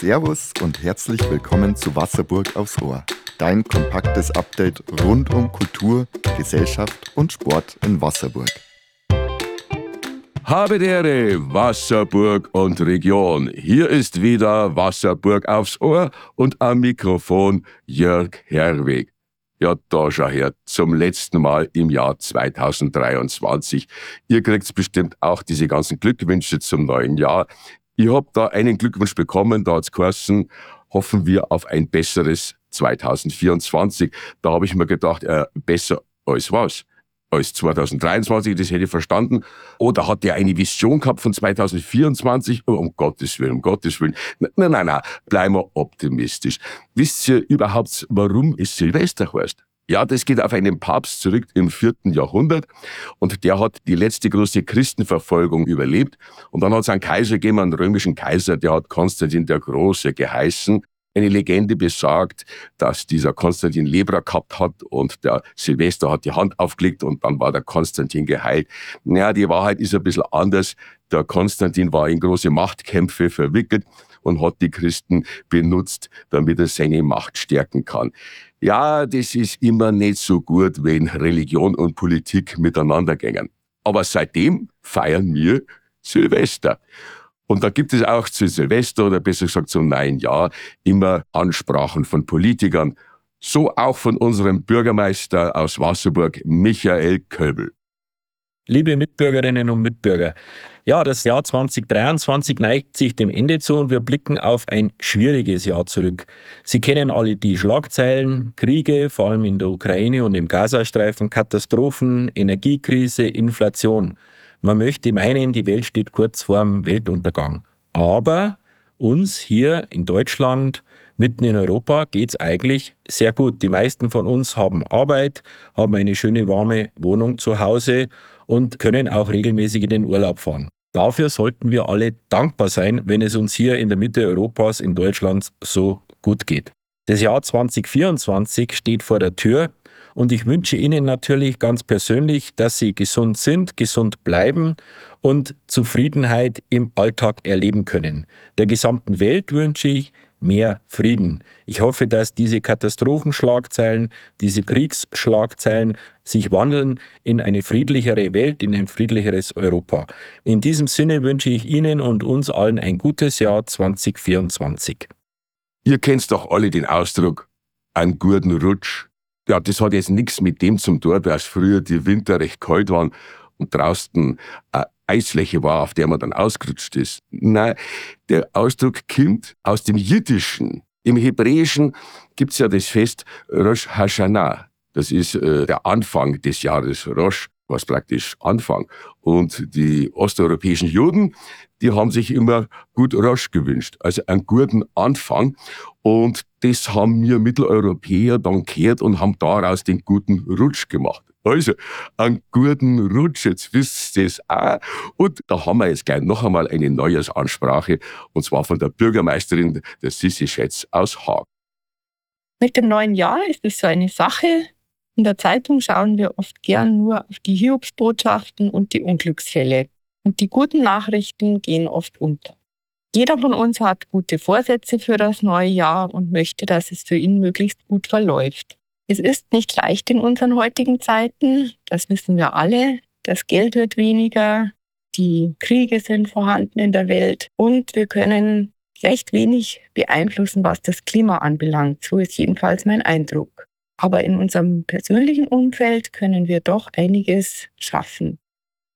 Servus und herzlich willkommen zu Wasserburg aufs Ohr. Dein kompaktes Update rund um Kultur, Gesellschaft und Sport in Wasserburg. Habe Ehre, Wasserburg und Region. Hier ist wieder Wasserburg aufs Ohr und am Mikrofon Jörg Herweg. Ja, da schau her, zum letzten Mal im Jahr 2023. Ihr kriegt bestimmt auch diese ganzen Glückwünsche zum neuen Jahr. Ich habe da einen Glückwunsch bekommen, da hat's geheißen, hoffen wir auf ein besseres 2024. Da habe ich mir gedacht, äh, besser als was? Als 2023, das hätte ich verstanden. Oder hat er eine Vision gehabt von 2024? Oh, um Gottes Willen, um Gottes Willen. Nein, nein, nein, bleiben wir optimistisch. Wisst ihr überhaupt, warum es Silvester heißt? Ja, das geht auf einen Papst zurück im vierten Jahrhundert und der hat die letzte große Christenverfolgung überlebt und dann hat es einen Kaiser gegeben, einen römischen Kaiser, der hat Konstantin der Große geheißen. Eine Legende besagt, dass dieser Konstantin Lebra gehabt hat und der Silvester hat die Hand aufgelegt und dann war der Konstantin geheilt. Naja, die Wahrheit ist ein bisschen anders. Der Konstantin war in große Machtkämpfe verwickelt und hat die Christen benutzt, damit er seine Macht stärken kann. Ja, das ist immer nicht so gut, wenn Religion und Politik miteinander gängen. Aber seitdem feiern wir Silvester. Und da gibt es auch zu Silvester oder besser gesagt zum neuen Jahr immer Ansprachen von Politikern. So auch von unserem Bürgermeister aus Wasserburg, Michael Köbel. Liebe Mitbürgerinnen und Mitbürger, ja, das Jahr 2023 neigt sich dem Ende zu und wir blicken auf ein schwieriges Jahr zurück. Sie kennen alle die Schlagzeilen, Kriege, vor allem in der Ukraine und im Gazastreifen, Katastrophen, Energiekrise, Inflation. Man möchte meinen, die Welt steht kurz vor dem Weltuntergang. Aber uns hier in Deutschland, mitten in Europa, geht es eigentlich sehr gut. Die meisten von uns haben Arbeit, haben eine schöne warme Wohnung zu Hause und können auch regelmäßig in den Urlaub fahren. Dafür sollten wir alle dankbar sein, wenn es uns hier in der Mitte Europas, in Deutschland, so gut geht. Das Jahr 2024 steht vor der Tür und ich wünsche Ihnen natürlich ganz persönlich, dass Sie gesund sind, gesund bleiben und Zufriedenheit im Alltag erleben können. Der gesamten Welt wünsche ich mehr Frieden. Ich hoffe, dass diese Katastrophenschlagzeilen, diese Kriegsschlagzeilen sich wandeln in eine friedlichere Welt, in ein friedlicheres Europa. In diesem Sinne wünsche ich Ihnen und uns allen ein gutes Jahr 2024. Ihr kennt doch alle den Ausdruck, einen guten Rutsch. Ja, das hat jetzt nichts mit dem zum tun, dass früher die Winter recht kalt waren und draußen eine Eisfläche war, auf der man dann ausgerutscht ist. Nein, der Ausdruck kommt aus dem Jiddischen. Im Hebräischen gibt's ja das Fest Rosh Hashanah. Das ist äh, der Anfang des Jahres Rosh, was praktisch Anfang. Und die osteuropäischen Juden, die haben sich immer gut Rosh gewünscht, also einen guten Anfang. Und das haben wir Mitteleuropäer dann gehört und haben daraus den guten Rutsch gemacht. Also, einen guten Rutsch, jetzt wisst ihr es auch. Und da haben wir jetzt gleich noch einmal eine Neujahrsansprache, und zwar von der Bürgermeisterin der Sissi Schätz aus Haag. Mit dem neuen Jahr ist es so eine Sache. In der Zeitung schauen wir oft gern nur auf die Hiobsbotschaften und die Unglücksfälle. Und die guten Nachrichten gehen oft unter. Jeder von uns hat gute Vorsätze für das neue Jahr und möchte, dass es für ihn möglichst gut verläuft. Es ist nicht leicht in unseren heutigen Zeiten, das wissen wir alle. Das Geld wird weniger, die Kriege sind vorhanden in der Welt und wir können recht wenig beeinflussen, was das Klima anbelangt. So ist jedenfalls mein Eindruck. Aber in unserem persönlichen Umfeld können wir doch einiges schaffen.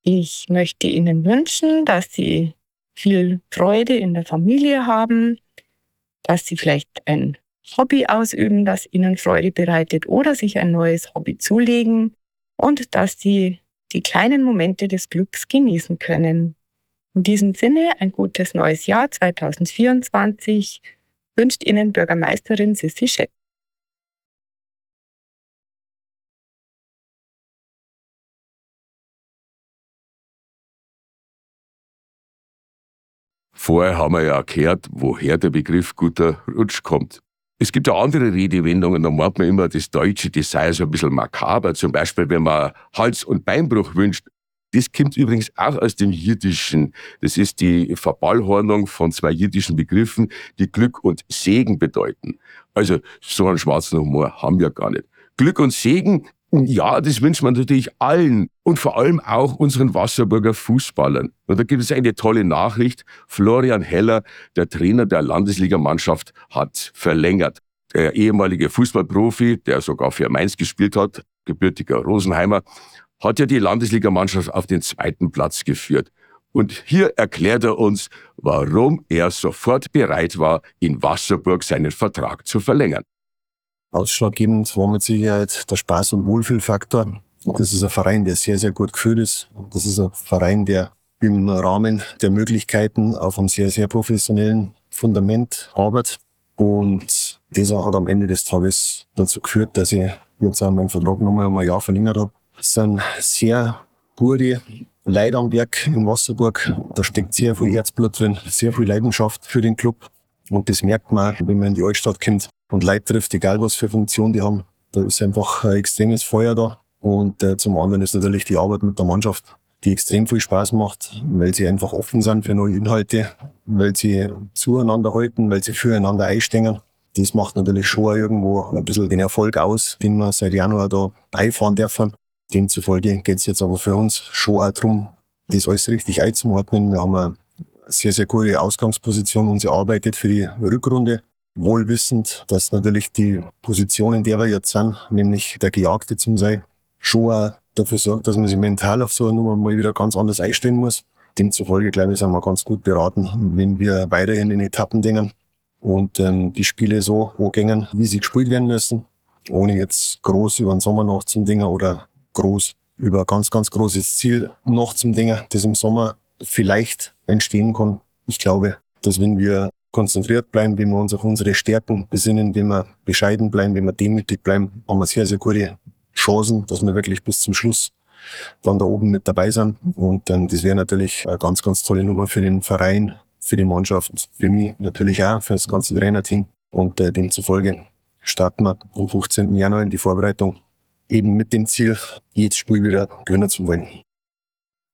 Ich möchte Ihnen wünschen, dass Sie viel Freude in der Familie haben, dass Sie vielleicht ein Hobby ausüben, das ihnen Freude bereitet oder sich ein neues Hobby zulegen und dass sie die kleinen Momente des Glücks genießen können. In diesem Sinne ein gutes neues Jahr 2024 wünscht Ihnen Bürgermeisterin Sissi Schepp. Vorher haben wir ja erklärt, woher der Begriff guter Rutsch kommt. Es gibt ja andere Redewendungen, da meint man immer, das Deutsche, das sei so ein bisschen makaber. Zum Beispiel, wenn man Hals- und Beinbruch wünscht, Das kommt übrigens auch aus dem Jiddischen. Das ist die Verballhornung von zwei jiddischen Begriffen, die Glück und Segen bedeuten. Also so einen schwarzen Humor haben wir gar nicht. Glück und Segen, ja, das wünscht man natürlich allen und vor allem auch unseren Wasserburger Fußballern. Und da gibt es eine tolle Nachricht. Florian Heller, der Trainer der Landesligamannschaft, hat verlängert. Der ehemalige Fußballprofi, der sogar für Mainz gespielt hat, gebürtiger Rosenheimer, hat ja die Landesligamannschaft auf den zweiten Platz geführt. Und hier erklärt er uns, warum er sofort bereit war, in Wasserburg seinen Vertrag zu verlängern. Ausschlaggebend war mit Sicherheit der Spaß- und Wohlfühlfaktor. Das ist ein Verein, der sehr, sehr gut geführt ist. Das ist ein Verein, der im Rahmen der Möglichkeiten auf einem sehr, sehr professionellen Fundament arbeitet. Und das hat am Ende des Tages dazu geführt, dass ich jetzt auch meinen Vertrag nochmal um ein Jahr verlängert habe. Es sind sehr gute Leute am Werk in Wasserburg. Da steckt sehr viel Herzblut drin, sehr viel Leidenschaft für den Club. Und das merkt man, wenn man in die Altstadt kommt und Leute trifft, egal was für Funktion die haben. Da ist einfach ein extremes Feuer da. Und äh, zum anderen ist natürlich die Arbeit mit der Mannschaft, die extrem viel Spaß macht, weil sie einfach offen sind für neue Inhalte, weil sie zueinander halten, weil sie füreinander einstehen. Das macht natürlich schon irgendwo ein bisschen den Erfolg aus, den wir seit Januar da beifahren dürfen. Demzufolge geht es jetzt aber für uns schon auch darum, das alles richtig einzuordnen. Wir haben eine sehr, sehr gute Ausgangsposition uns erarbeitet für die Rückrunde. Wohlwissend, dass natürlich die Position, in der wir jetzt sind, nämlich der Gejagte zum Sein, schon auch dafür sorgt, dass man sich mental auf so eine Nummer mal wieder ganz anders einstellen muss. Demzufolge, glaube ich, sind wir ganz gut beraten, wenn wir weiterhin in Etappen denken und ähm, die Spiele so angehen, wie sie gespielt werden müssen, ohne jetzt groß über den Sommer noch zum Dinger oder groß über ein ganz, ganz großes Ziel noch zum Dinger, das im Sommer vielleicht entstehen kann. Ich glaube, dass wenn wir konzentriert bleiben, wenn wir uns auf unsere Stärken besinnen, wenn wir bescheiden bleiben, wenn wir demütig bleiben, haben wir sehr, sehr gute Chancen, dass wir wirklich bis zum Schluss dann da oben mit dabei sind. Und ähm, das wäre natürlich eine ganz, ganz tolle Nummer für den Verein, für die Mannschaft, für mich natürlich auch, für das ganze Trainerteam. Und äh, demzufolge starten wir am 15. Januar in die Vorbereitung eben mit dem Ziel, jedes Spiel wieder gewinnen zu wollen.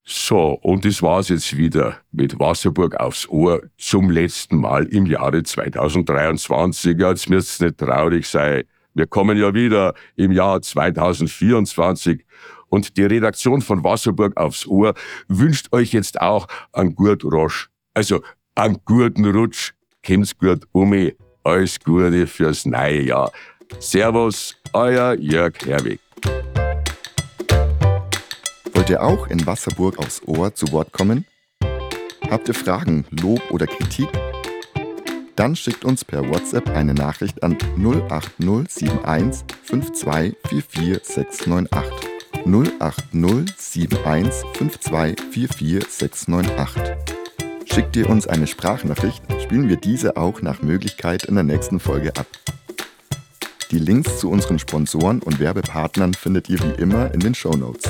So, und das war's jetzt wieder mit Wasserburg aufs Ohr zum letzten Mal im Jahre 2023. Jetzt müsst's nicht traurig sein. Wir kommen ja wieder im Jahr 2024 und die Redaktion von Wasserburg aufs Ohr wünscht euch jetzt auch einen guten Rosch. Also einen guten Rutsch. Kommt's gut um. Alles Gute fürs neue Jahr. Servus, euer Jörg Herwig. Ihr auch in Wasserburg aufs Ohr zu Wort kommen? Habt ihr Fragen, Lob oder Kritik? Dann schickt uns per WhatsApp eine Nachricht an 08071 5244698. 08071 5244698. Schickt ihr uns eine Sprachnachricht, spielen wir diese auch nach Möglichkeit in der nächsten Folge ab. Die Links zu unseren Sponsoren und Werbepartnern findet ihr wie immer in den Show Notes.